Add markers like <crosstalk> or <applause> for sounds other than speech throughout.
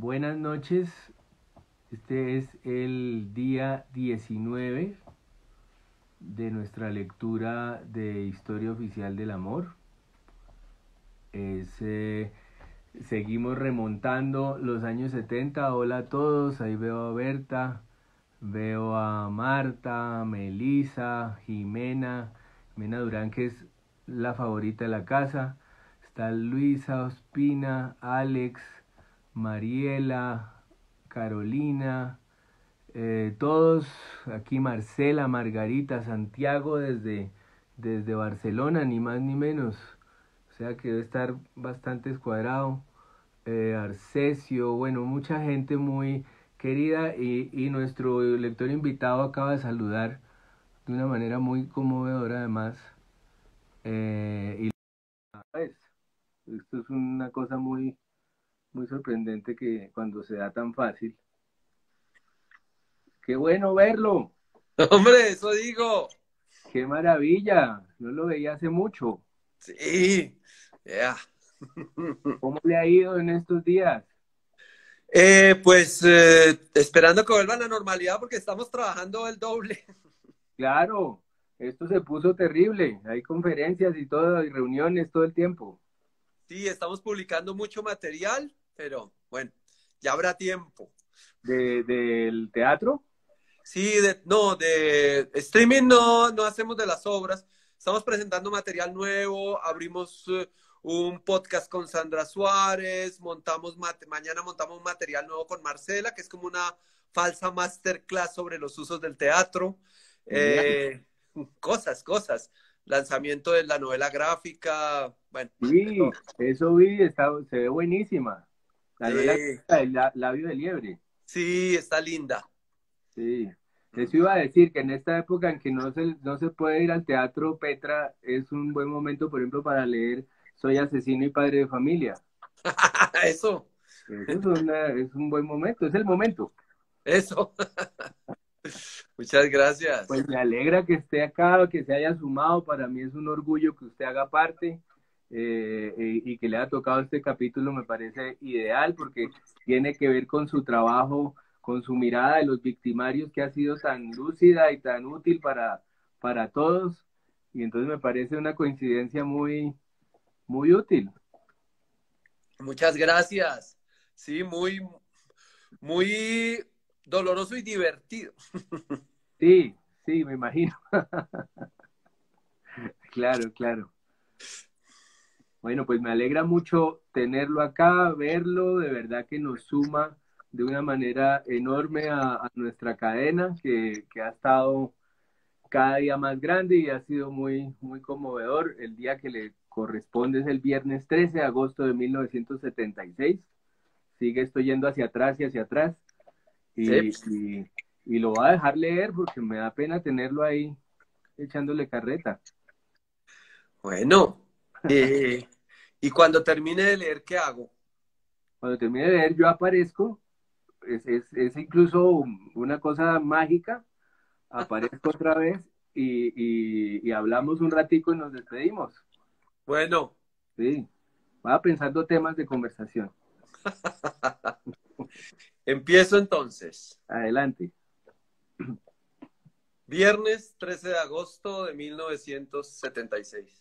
Buenas noches. Este es el día 19 de nuestra lectura de Historia Oficial del Amor. Eh, seguimos remontando los años 70. Hola a todos. Ahí veo a Berta, veo a Marta, Melisa, Jimena, Jimena Durán, que es la favorita de la casa. Está Luisa Ospina, Alex, Mariela, Carolina, eh, todos aquí Marcela, Margarita, Santiago desde, desde Barcelona, ni más ni menos. O sea que debe estar bastante escuadrado. Eh, Arcesio, bueno, mucha gente muy querida y, y nuestro lector invitado acaba de saludar de una manera muy conmovedora además. Eh, y pues, esto es una cosa muy, muy sorprendente que cuando se da tan fácil. Qué bueno verlo. <laughs> Hombre, eso digo. Qué maravilla. No lo veía hace mucho. Sí, ya. <laughs> ¿Cómo le ha ido en estos días? Eh, pues eh, esperando que vuelva a la normalidad porque estamos trabajando el doble. <laughs> Claro, esto se puso terrible. Hay conferencias y todo, y reuniones todo el tiempo. Sí, estamos publicando mucho material, pero bueno, ya habrá tiempo. ¿De, ¿Del teatro? Sí, de, no, de streaming no, no hacemos de las obras. Estamos presentando material nuevo, abrimos uh, un podcast con Sandra Suárez, montamos mañana montamos un material nuevo con Marcela, que es como una falsa masterclass sobre los usos del teatro. Eh, cosas, cosas. Lanzamiento de la novela gráfica, bueno. Sí, eso vi, está, se ve buenísima. La novela, el labio de liebre. Sí, está linda. Sí. Eso iba a decir que en esta época en que no se, no se puede ir al teatro, Petra es un buen momento, por ejemplo, para leer Soy asesino y padre de familia. <laughs> Eso. Eso es, es un buen momento, es el momento. Eso. <laughs> Muchas gracias. Pues me alegra que esté acá, que se haya sumado. Para mí es un orgullo que usted haga parte eh, y que le haya tocado este capítulo. Me parece ideal porque tiene que ver con su trabajo, con su mirada de los victimarios que ha sido tan lúcida y tan útil para, para todos. Y entonces me parece una coincidencia muy, muy útil. Muchas gracias. Sí, muy, muy doloroso y divertido. <laughs> Sí, sí, me imagino. <laughs> claro, claro. Bueno, pues me alegra mucho tenerlo acá, verlo, de verdad que nos suma de una manera enorme a, nuestra cadena que, que, ha estado cada día más grande y ha sido muy, muy conmovedor. El día que le corresponde es el viernes 13 de agosto de 1976. Sigue esto yendo hacia atrás y hacia atrás. Y, y, lo voy a dejar leer porque me da pena tenerlo ahí echándole carreta. Bueno, eh, y cuando termine de leer, ¿qué hago? Cuando termine de leer, yo aparezco. Es, es, es incluso una cosa mágica. Aparezco <laughs> otra vez y, y, y, hablamos un ratico y nos despedimos. Bueno. Sí, va pensando temas de conversación. <laughs> Empiezo entonces. Adelante. Viernes 13 de agosto de 1976.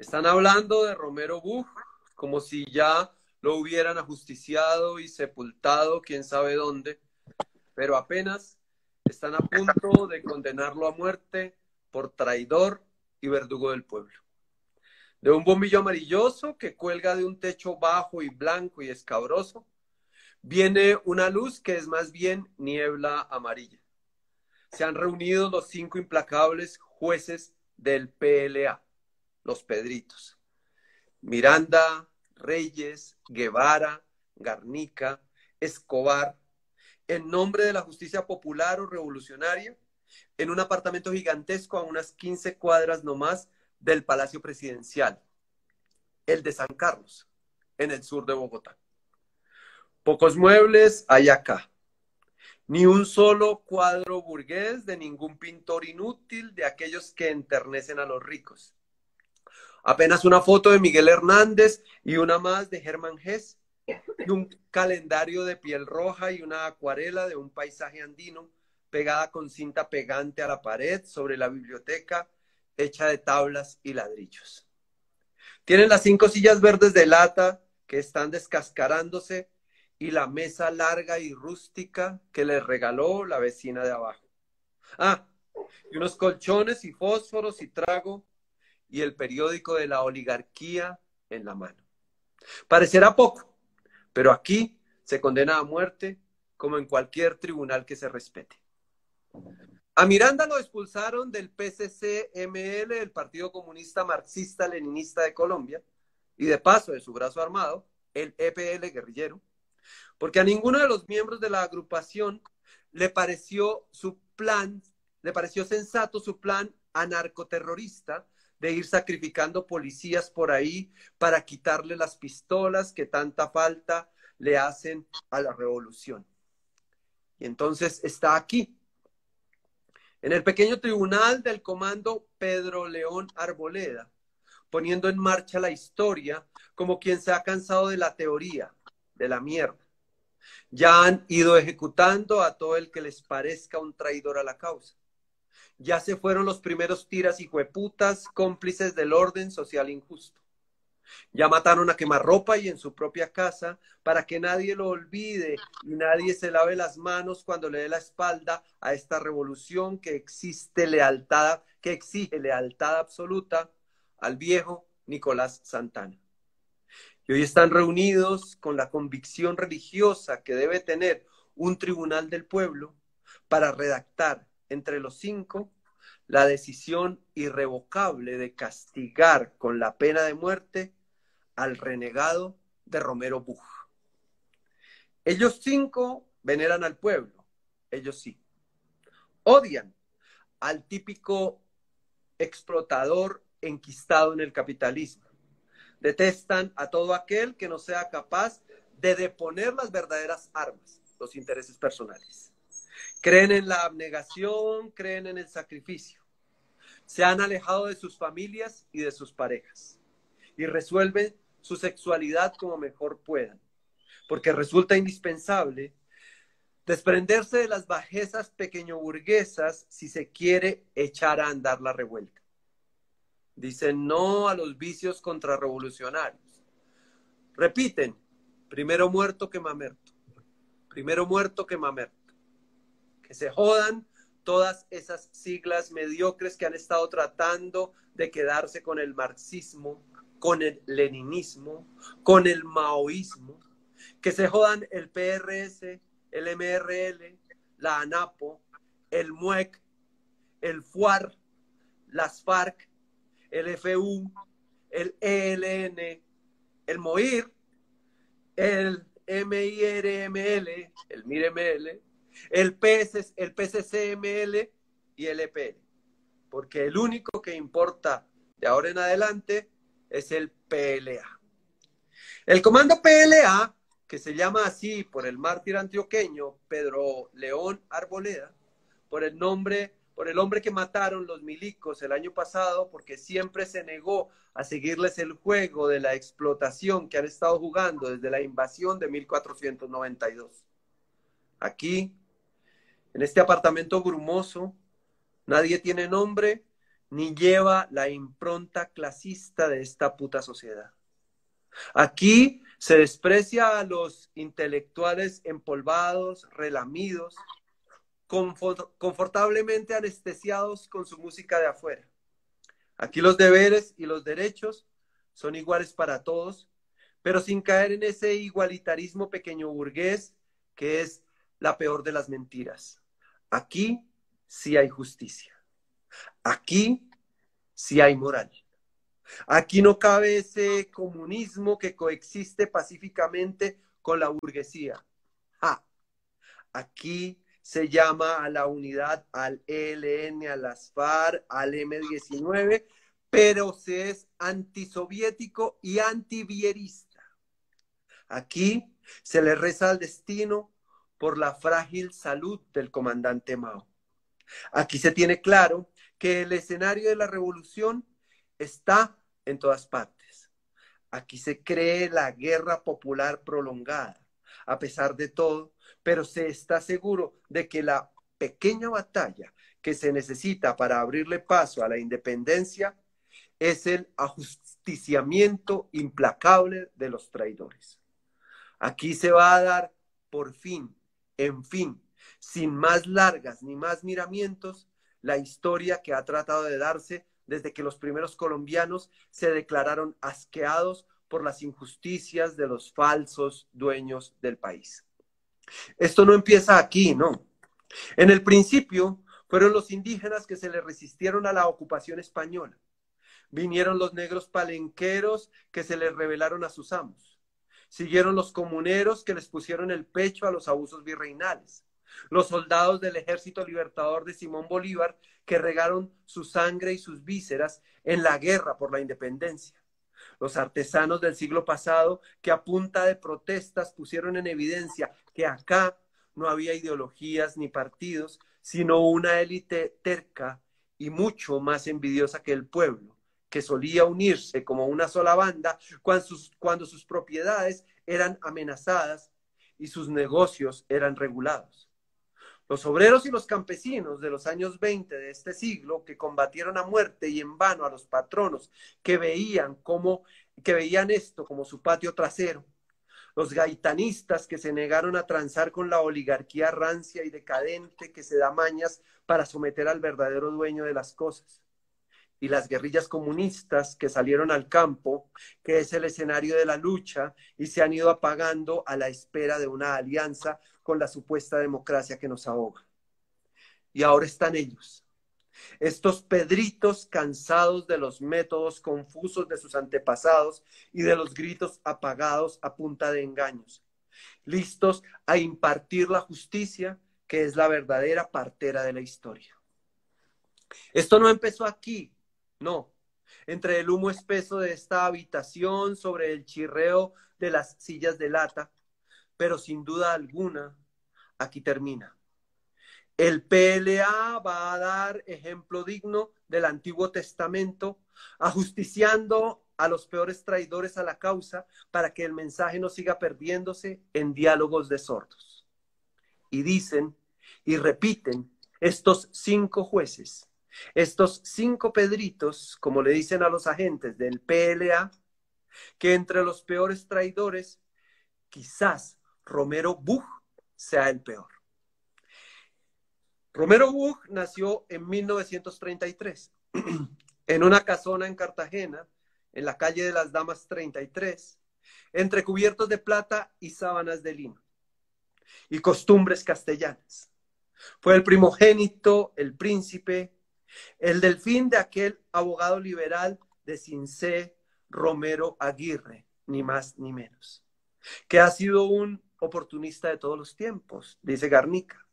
Están hablando de Romero Buch como si ya lo hubieran ajusticiado y sepultado, quién sabe dónde, pero apenas están a punto de condenarlo a muerte por traidor y verdugo del pueblo. De un bombillo amarilloso que cuelga de un techo bajo y blanco y escabroso, viene una luz que es más bien niebla amarilla. Se han reunido los cinco implacables jueces del PLA, los Pedritos. Miranda, Reyes, Guevara, Garnica, Escobar, en nombre de la justicia popular o revolucionaria, en un apartamento gigantesco a unas 15 cuadras nomás del Palacio Presidencial, el de San Carlos, en el sur de Bogotá. Pocos muebles hay acá. Ni un solo cuadro burgués de ningún pintor inútil de aquellos que enternecen a los ricos. Apenas una foto de Miguel Hernández y una más de Germán Hess y un calendario de piel roja y una acuarela de un paisaje andino pegada con cinta pegante a la pared sobre la biblioteca hecha de tablas y ladrillos. Tienen las cinco sillas verdes de lata que están descascarándose y la mesa larga y rústica que les regaló la vecina de abajo. Ah, y unos colchones y fósforos y trago y el periódico de la oligarquía en la mano. Parecerá poco, pero aquí se condena a muerte como en cualquier tribunal que se respete. A Miranda lo expulsaron del PCC-ML, el Partido Comunista Marxista-Leninista de Colombia, y de paso de su brazo armado, el EPL guerrillero, porque a ninguno de los miembros de la agrupación le pareció su plan, le pareció sensato su plan anarcoterrorista de ir sacrificando policías por ahí para quitarle las pistolas que tanta falta le hacen a la revolución. Y entonces está aquí, en el pequeño tribunal del comando Pedro León Arboleda, poniendo en marcha la historia como quien se ha cansado de la teoría, de la mierda. Ya han ido ejecutando a todo el que les parezca un traidor a la causa. Ya se fueron los primeros tiras y hueputas, cómplices del orden social injusto. Ya mataron a quemarropa y en su propia casa para que nadie lo olvide y nadie se lave las manos cuando le dé la espalda a esta revolución que existe lealtad, que exige lealtad absoluta al viejo Nicolás Santana. Y hoy están reunidos con la convicción religiosa que debe tener un tribunal del pueblo para redactar entre los cinco la decisión irrevocable de castigar con la pena de muerte al renegado de Romero Buj. Ellos cinco veneran al pueblo, ellos sí. Odian al típico explotador enquistado en el capitalismo. Detestan a todo aquel que no sea capaz de deponer las verdaderas armas, los intereses personales. Creen en la abnegación, creen en el sacrificio. Se han alejado de sus familias y de sus parejas y resuelven su sexualidad como mejor puedan, porque resulta indispensable desprenderse de las bajezas pequeño burguesas si se quiere echar a andar la revuelta. Dicen no a los vicios contrarrevolucionarios. Repiten, primero muerto que mamerto. Primero muerto que mamerto que se jodan todas esas siglas mediocres que han estado tratando de quedarse con el marxismo, con el leninismo, con el maoísmo, que se jodan el PRS, el MRL, la ANAPO, el MUEC, el FUAR, las FARC, el FU, el ELN, el MOIR, el MIRML, el MIRML, el, PS, el PCCML y el EPL. Porque el único que importa de ahora en adelante es el PLA. El comando PLA, que se llama así por el mártir antioqueño Pedro León Arboleda, por el nombre, por el hombre que mataron los milicos el año pasado, porque siempre se negó a seguirles el juego de la explotación que han estado jugando desde la invasión de 1492. Aquí en este apartamento brumoso, nadie tiene nombre ni lleva la impronta clasista de esta puta sociedad. Aquí se desprecia a los intelectuales empolvados, relamidos, confortablemente anestesiados con su música de afuera. Aquí los deberes y los derechos son iguales para todos, pero sin caer en ese igualitarismo pequeño burgués que es la peor de las mentiras. Aquí sí hay justicia. Aquí sí hay moral. Aquí no cabe ese comunismo que coexiste pacíficamente con la burguesía. Aquí se llama a la unidad, al ELN, a las FARC, al M19, pero se es antisoviético y antivierista. Aquí se le reza al destino por la frágil salud del comandante Mao. Aquí se tiene claro que el escenario de la revolución está en todas partes. Aquí se cree la guerra popular prolongada, a pesar de todo, pero se está seguro de que la pequeña batalla que se necesita para abrirle paso a la independencia es el ajusticiamiento implacable de los traidores. Aquí se va a dar por fin, en fin, sin más largas ni más miramientos, la historia que ha tratado de darse desde que los primeros colombianos se declararon asqueados por las injusticias de los falsos dueños del país. Esto no empieza aquí, no. En el principio fueron los indígenas que se le resistieron a la ocupación española. Vinieron los negros palenqueros que se les rebelaron a sus amos. Siguieron los comuneros que les pusieron el pecho a los abusos virreinales. Los soldados del ejército libertador de Simón Bolívar que regaron su sangre y sus vísceras en la guerra por la independencia. Los artesanos del siglo pasado que a punta de protestas pusieron en evidencia que acá no había ideologías ni partidos, sino una élite terca y mucho más envidiosa que el pueblo, que solía unirse como una sola banda cuando sus, propiedades eran amenazadas y sus negocios eran regulados. Los obreros y los campesinos de los años 20 de este siglo que combatieron a muerte y en vano a los patronos que veían como que veían esto como su patio trasero, los gaitanistas que se negaron a transar con la oligarquía rancia y decadente que se da mañas para someter al verdadero dueño de las cosas, y las guerrillas comunistas que salieron al campo, que es el escenario de la lucha, y se han ido apagando a la espera de una alianza con la supuesta democracia que nos ahoga. Y ahora están ellos, estos pedritos cansados de los métodos confusos de sus antepasados y de los gritos apagados a punta de engaños, listos a impartir la justicia que es la verdadera partera de la historia. Esto no empezó aquí, no. Entre el humo espeso de esta habitación, sobre el chirreo de las sillas de lata, pero sin duda alguna, aquí termina. El PLA va a dar ejemplo digno del Antiguo Testamento, ajusticiando a los peores traidores a la causa para que el mensaje no siga perdiéndose en diálogos de sordos. Y dicen y repiten estos cinco jueces, estos cinco pedritos, como le dicen a los agentes del PLA, que entre los peores traidores, quizás Romero Buch sea el peor. Romero Buch nació en 1933 <clears throat> en una casona en Cartagena, en la calle de las Damas 33, entre cubiertos de plata y sábanas de lino y costumbres castellanas. Fue el primogénito, el príncipe, el delfín de aquel abogado liberal de Cincé Romero Aguirre, ni más ni menos, que ha sido un oportunista de todos los tiempos, dice Garnica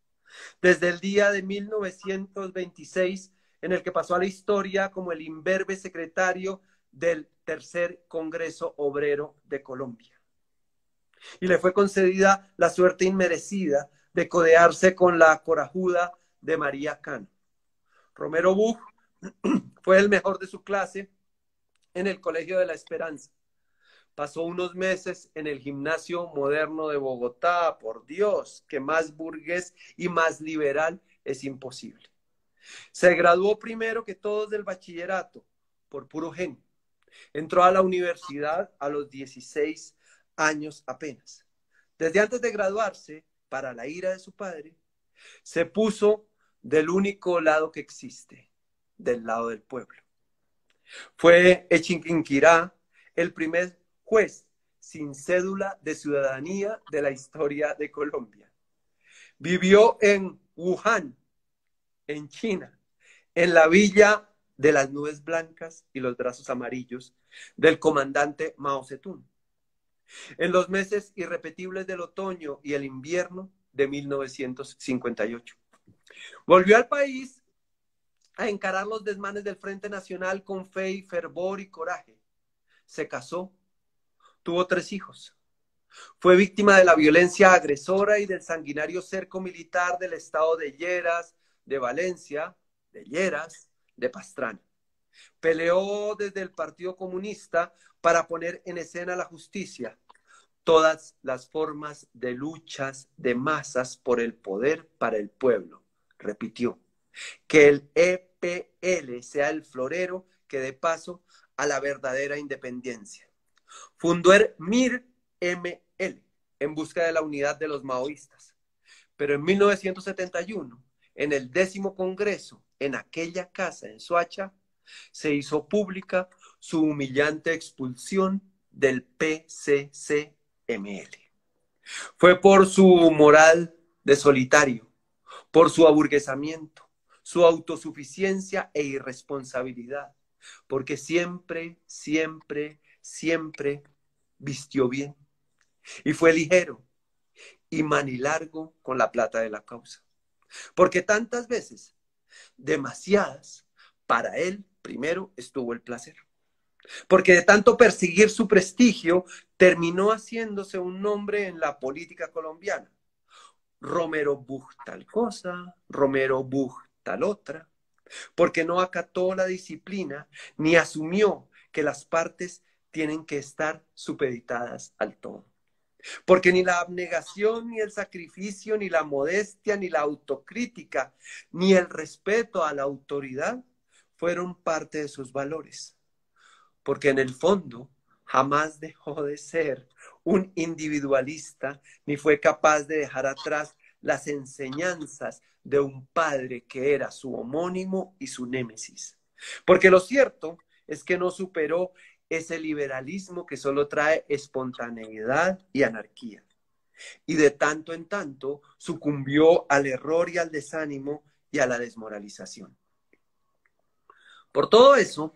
desde el día de 1926 en el que pasó a la historia como el imberbe secretario del tercer Congreso Obrero de Colombia. Y le fue concedida la suerte inmerecida de codearse con la corajuda de María Cano. Romero Buch <clears throat> fue el mejor de su clase en el Colegio de la Esperanza pasó unos meses en el gimnasio moderno de Bogotá, por Dios, que más burgués y más liberal es imposible. Se graduó primero que todos del bachillerato, por puro genio. Entró a la universidad a los 16 años apenas. Desde antes de graduarse, para la ira de su padre, se puso del único lado que existe, del lado del pueblo. Fue Echinquinquirá el primer juez sin cédula de ciudadanía de la historia de Colombia. Vivió en Wuhan, en China, en la villa de las nubes blancas y los brazos amarillos del comandante Mao Zedong. En los meses irrepetibles del otoño y el invierno de 1958. Volvió al país a encarar los desmanes del Frente Nacional con fe y fervor y coraje. Se casó Tuvo tres hijos. Fue víctima de la violencia agresora y del sanguinario cerco militar del estado de Lleras, de Valencia, de Lleras, de Pastrana. Peleó desde el Partido Comunista para poner en escena la justicia, todas las formas de luchas de masas por el poder para el pueblo. Repitió, que el EPL sea el florero que dé paso a la verdadera independencia. Fundó el MIR ML en busca de la unidad de los maoístas. Pero en 1971, en el décimo congreso, en aquella casa en Soacha, se hizo pública su humillante expulsión del PCCML. Fue por su moral de solitario, por su aburguesamiento, su autosuficiencia e irresponsabilidad, porque siempre, siempre, siempre vistió bien y fue ligero y manilargo con la plata de la causa. Porque tantas veces, demasiadas, para él primero estuvo el placer. Porque de tanto perseguir su prestigio, terminó haciéndose un nombre en la política colombiana. Romero Buch tal cosa, Romero Buch tal otra, porque no acató la disciplina ni asumió que las partes tienen que estar supeditadas al todo. Porque ni la abnegación, ni el sacrificio, ni la modestia, ni la autocrítica, ni el respeto a la autoridad fueron parte de sus valores. Porque en el fondo jamás dejó de ser un individualista, ni fue capaz de dejar atrás las enseñanzas de un padre que era su homónimo y su némesis. Porque lo cierto es que no superó ese liberalismo que solo trae espontaneidad y anarquía. Y de tanto en tanto sucumbió al error y al desánimo y a la desmoralización. Por todo eso,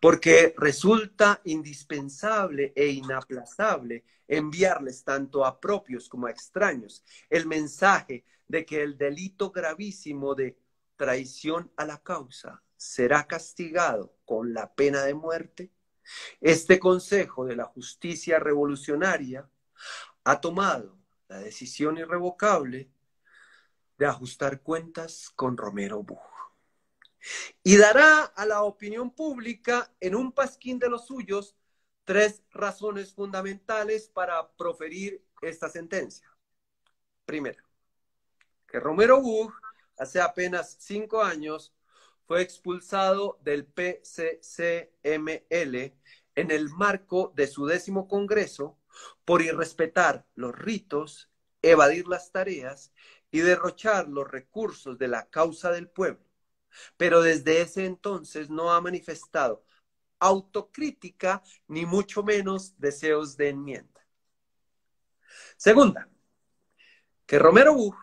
porque resulta indispensable e inaplazable enviarles tanto a propios como a extraños el mensaje de que el delito gravísimo de traición a la causa será castigado con la pena de muerte, este Consejo de la Justicia Revolucionaria ha tomado la decisión irrevocable de ajustar cuentas con Romero Buch y dará a la opinión pública en un pasquín de los suyos tres razones fundamentales para proferir esta sentencia. Primera, que Romero Buch hace apenas cinco años fue expulsado del PCCML en el marco de su décimo congreso por irrespetar los ritos, evadir las tareas y derrochar los recursos de la causa del pueblo. Pero desde ese entonces no ha manifestado autocrítica ni mucho menos deseos de enmienda. Segunda, que Romero Buch,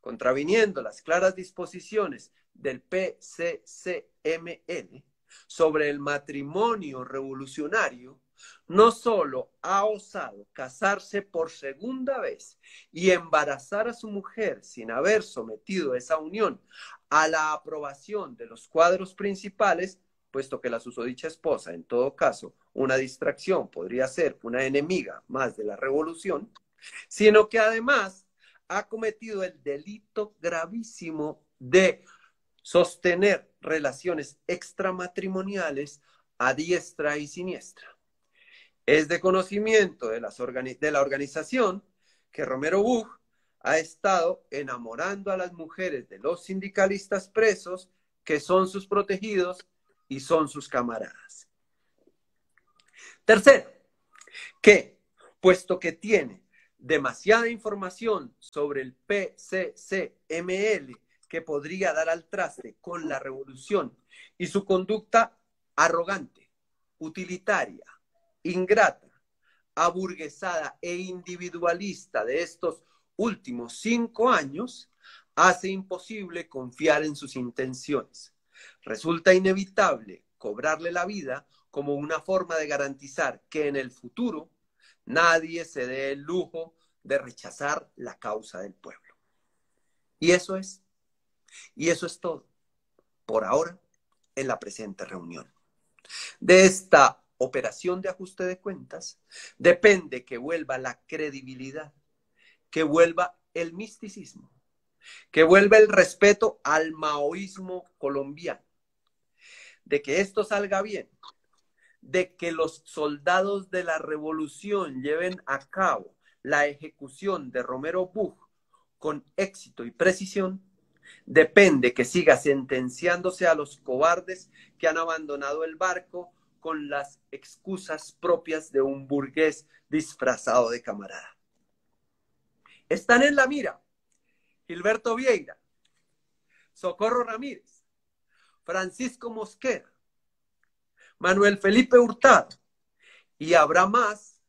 contraviniendo las claras disposiciones del PCCML sobre el matrimonio revolucionario, no solo ha osado casarse por segunda vez y embarazar a su mujer sin haber sometido esa unión a la aprobación de los cuadros principales, puesto que la susodicha esposa, en todo caso, una distracción podría ser una enemiga más de la revolución, sino que además ha cometido el delito gravísimo de sostener relaciones extramatrimoniales a diestra y siniestra. Es de conocimiento de, de la organización que Romero Buch ha estado enamorando a las mujeres de los sindicalistas presos que son sus protegidos y son sus camaradas. Tercero, que puesto que tiene demasiada información sobre el PCCML que podría dar al traste con la revolución y su conducta arrogante, utilitaria, ingrata, aburguesada e individualista de estos últimos cinco años, hace imposible confiar en sus intenciones. Resulta inevitable cobrarle la vida como una forma de garantizar que en el futuro nadie se dé el lujo de rechazar la causa del pueblo. Y eso es y eso es todo, por ahora, en la presente reunión. De esta operación de ajuste de cuentas depende que vuelva la credibilidad, que vuelva el misticismo, que vuelva el respeto al maoísmo colombiano. de que esto salga bien, de que los soldados de la revolución lleven a cabo la ejecución de Romero Buch con éxito y precisión, depende que siga sentenciándose a los cobardes que han abandonado el barco con las excusas propias de un burgués disfrazado de camarada. Están en la mira Gilberto Vieira, Socorro Ramírez, Francisco Mosquera, Manuel Felipe Hurtado, y habrá más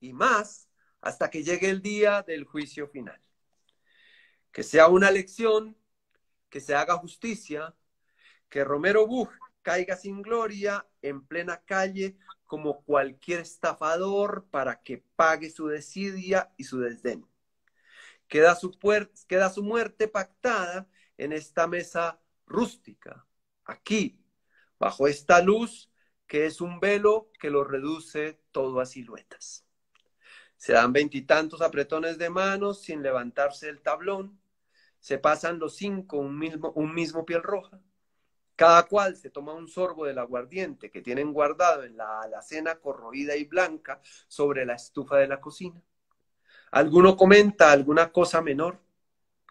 y más hasta que llegue el día del juicio final. Que sea una lección, que se haga justicia, que Romero Buch caiga sin gloria en plena calle como cualquier estafador para que pague su desidia y su desdén. Queda su, muerte pactada en esta mesa rústica, aquí, bajo esta luz que es un velo que lo reduce todo a siluetas. Se dan veintitantos apretones de manos sin levantarse el tablón. Se pasan los cinco un mismo, un mismo piel roja. Cada cual se toma un sorbo del aguardiente que tienen guardado en la alacena corroída y blanca sobre la estufa de la cocina. Alguno comenta alguna cosa menor,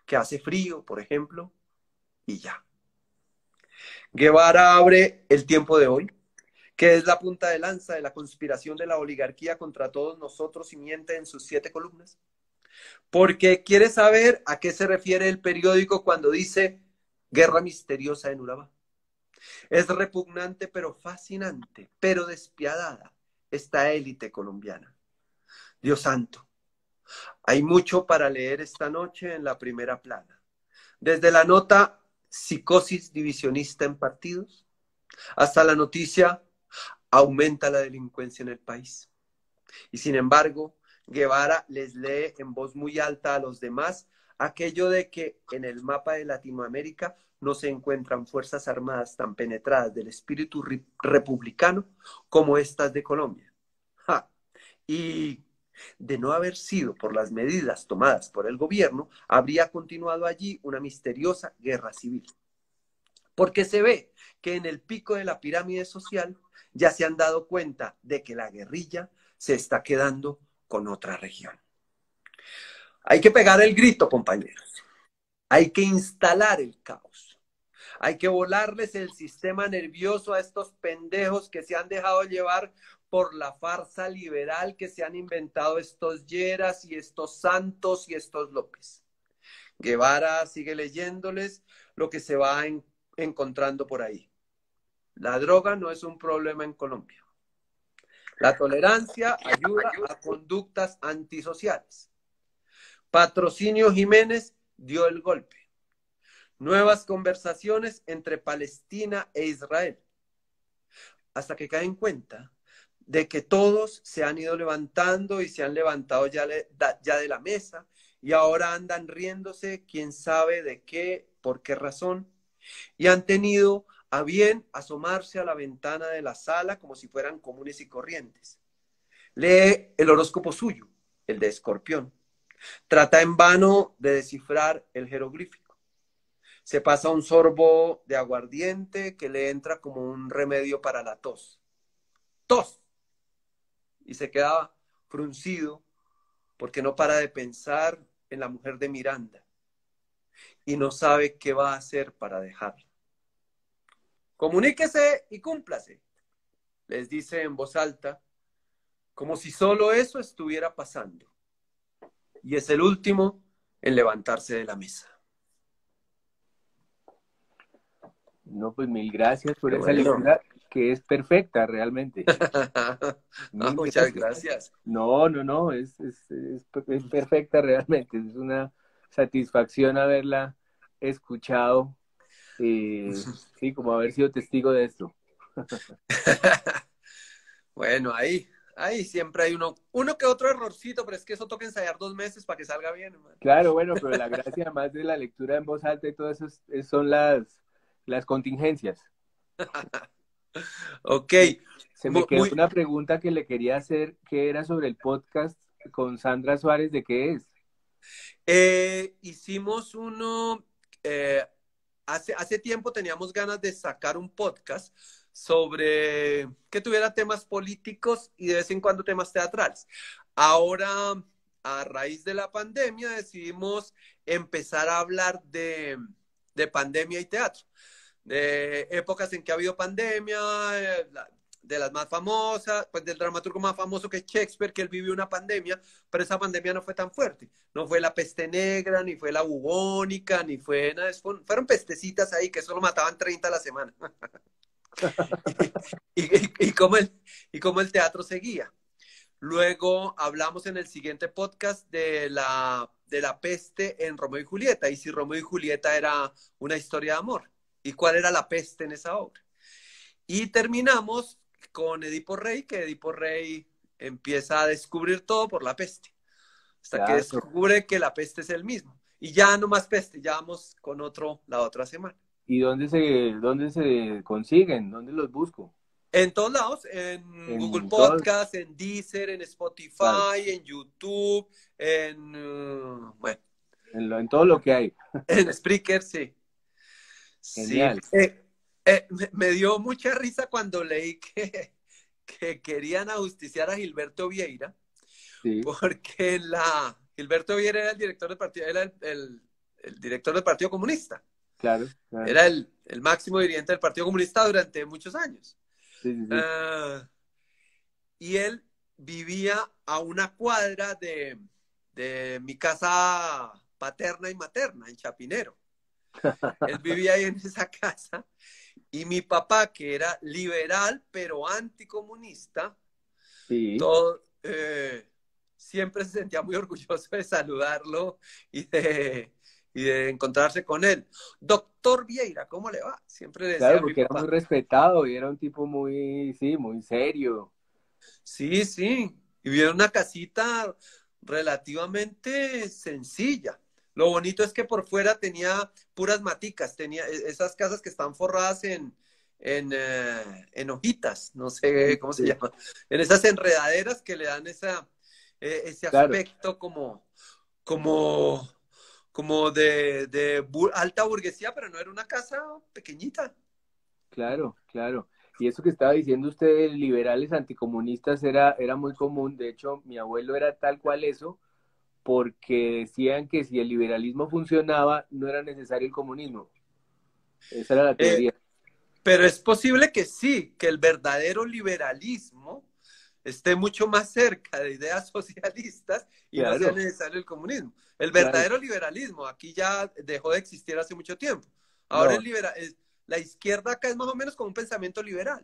que hace frío, por ejemplo, y ya. Guevara abre el tiempo de hoy que es la punta de lanza de la conspiración de la oligarquía contra todos nosotros y miente en sus siete columnas? Porque quiere saber a qué se refiere el periódico cuando dice guerra misteriosa en Urabá. Es repugnante pero fascinante, pero despiadada esta élite colombiana. Dios santo, hay mucho para leer esta noche en la primera plana. Desde la nota psicosis divisionista en partidos hasta la noticia aumenta la delincuencia en el país. Y sin embargo, Guevara les lee en voz muy alta a los demás aquello de que en el mapa de Latinoamérica no se encuentran fuerzas armadas tan penetradas del espíritu republicano como estas de Colombia. Y de no haber sido por las medidas tomadas por el gobierno, habría continuado allí una misteriosa guerra civil. Porque se ve que en el pico de la pirámide social ya se han dado cuenta de que la guerrilla se está quedando con otra región. Hay que pegar el grito, compañeros. Hay que instalar el caos. Hay que volarles el sistema nervioso a estos pendejos que se han dejado llevar por la farsa liberal que se han inventado estos Lleras y estos Santos y estos López. Guevara sigue leyéndoles lo que se va encontrando por ahí. La droga no es un problema en Colombia. La tolerancia ayuda a conductas antisociales. Patrocinio Jiménez dio el golpe. Nuevas conversaciones entre Palestina e Israel. Hasta que caen cuenta de que todos se han ido levantando y se han levantado ya, de la mesa y ahora andan riéndose, quién sabe de qué, por qué razón, y han tenido a bien asomarse a la ventana de la sala como si fueran comunes y corrientes. Lee el horóscopo suyo, el de escorpión. Trata en vano de descifrar el jeroglífico. Se pasa un sorbo de aguardiente que le entra como un remedio para la tos. ¡Tos! Y se queda fruncido porque no para de pensar en la mujer de Miranda y no sabe qué va a hacer para dejarla. Comuníquese y cúmplase, les dice en voz alta, como si solo eso estuviera pasando. Y es el último en levantarse de la mesa. No, pues mil gracias por esa lectura que es perfecta realmente. <laughs> muchas gracias. No, no, no, es, es, es, perfecta realmente. Es una satisfacción haberla escuchado y <laughs> sí, como haber sido testigo de esto. <laughs> bueno, ahí, ahí siempre hay uno, uno que otro errorcito, pero es que eso toca ensayar dos meses para que salga bien. Claro, bueno, pero la gracia más de la lectura en voz alta y todo eso son las, las contingencias. <laughs> ok. Se me quedó una pregunta que le quería hacer, que era sobre el podcast con Sandra Suárez, ¿de qué es? Eh, hicimos uno, eh, hace, hace tiempo teníamos ganas de sacar un podcast sobre que tuviera temas políticos y de vez en cuando temas teatrales. Ahora, a raíz de la pandemia, decidimos empezar a hablar de, de pandemia y teatro, de épocas en que ha habido pandemia, eh, de las más famosas, pues del dramaturgo más famoso que es Shakespeare, que él vivió una pandemia, pero esa pandemia no fue tan fuerte. No fue la peste negra, ni fue la bubónica, ni fue nada. Fueron pestecitas ahí que solo mataban 30 a la semana. <laughs> y, cómo el, y el teatro seguía. Luego hablamos en el siguiente podcast de la, de la peste en Romeo y Julieta, y si Romeo y Julieta era una historia de amor, y cuál era la peste en esa obra. Y terminamos con Edipo Rey, que Edipo Rey empieza a descubrir todo por la peste, hasta que descubre que la peste es el mismo. Y ya no más peste, ya vamos con otro la otra semana. ¿Y dónde se, dónde se consiguen? ¿Dónde los busco? En todos lados, en, Google Podcast, en Deezer, en Spotify, en YouTube, en, uh, bueno. En, todo lo que hay. <laughs> En Spreaker, sí. Genial. Sí. Eh, eh, me, dio mucha risa cuando leí que, <laughs> que querían ajusticiar a Gilberto Vieira, porque la, Gilberto Vieira era el director del partido, era el, director del Partido Comunista. Claro. Era el, máximo dirigente del Partido Comunista durante muchos años. Ah, y él vivía a una cuadra de, de mi casa paterna y materna, en Chapinero. Él vivía ahí en esa casa y mi papá, que era liberal, pero anticomunista, todo, eh, siempre se sentía muy <laughs> orgulloso de saludarlo y de, y de encontrarse con él. Doctor Vieira, ¿cómo le va? Siempre decía Claro, porque era muy respetado y era un tipo muy, sí, muy serio. Sí, sí. Y vivía en una casita relativamente sencilla. Lo bonito es que por fuera tenía puras maticas, tenía e, esas casas que están forradas en, en, eh, en hojitas, no sé cómo se llama, en esas enredaderas que le dan esa, e, ese aspecto como, como, como de, de alta burguesía, pero no era una casa pequeñita. Claro, claro. Y eso que estaba diciendo usted, liberales anticomunistas, era, era muy común. De hecho, mi abuelo era tal cual eso, porque decían que si el liberalismo funcionaba, no era necesario el comunismo. Esa era la eh, teoría. pero es posible que sí, que el verdadero liberalismo esté mucho más cerca de ideas <laughs> socialistas y no sea necesario el comunismo. El verdadero liberalismo aquí ya dejó de existir hace mucho tiempo. Ahora el libera la izquierda acá es más o menos como un pensamiento liberal.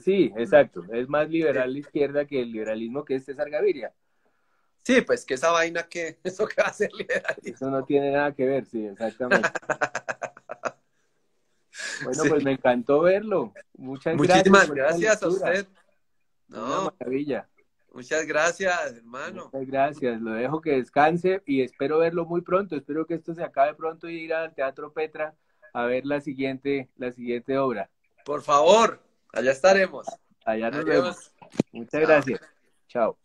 Sí, exacto. Es más liberal la izquierda que el liberalismo que es César Gaviria. Sí, pues que esa vaina que, <laughs> eso que va a ser. Eso no tiene nada que ver, sí, exactamente. <laughs> bueno, pues me encantó verlo. Muchas Muchísimas gracias, a usted. No, maravilla. Muchas gracias, hermano. Muchas gracias. Lo dejo que descanse y espero verlo muy pronto. Espero que esto se acabe pronto y ir al Teatro Petra a ver la siguiente, la siguiente obra. Por favor, allá estaremos. Allá nos vemos. Muchas gracias. Chao.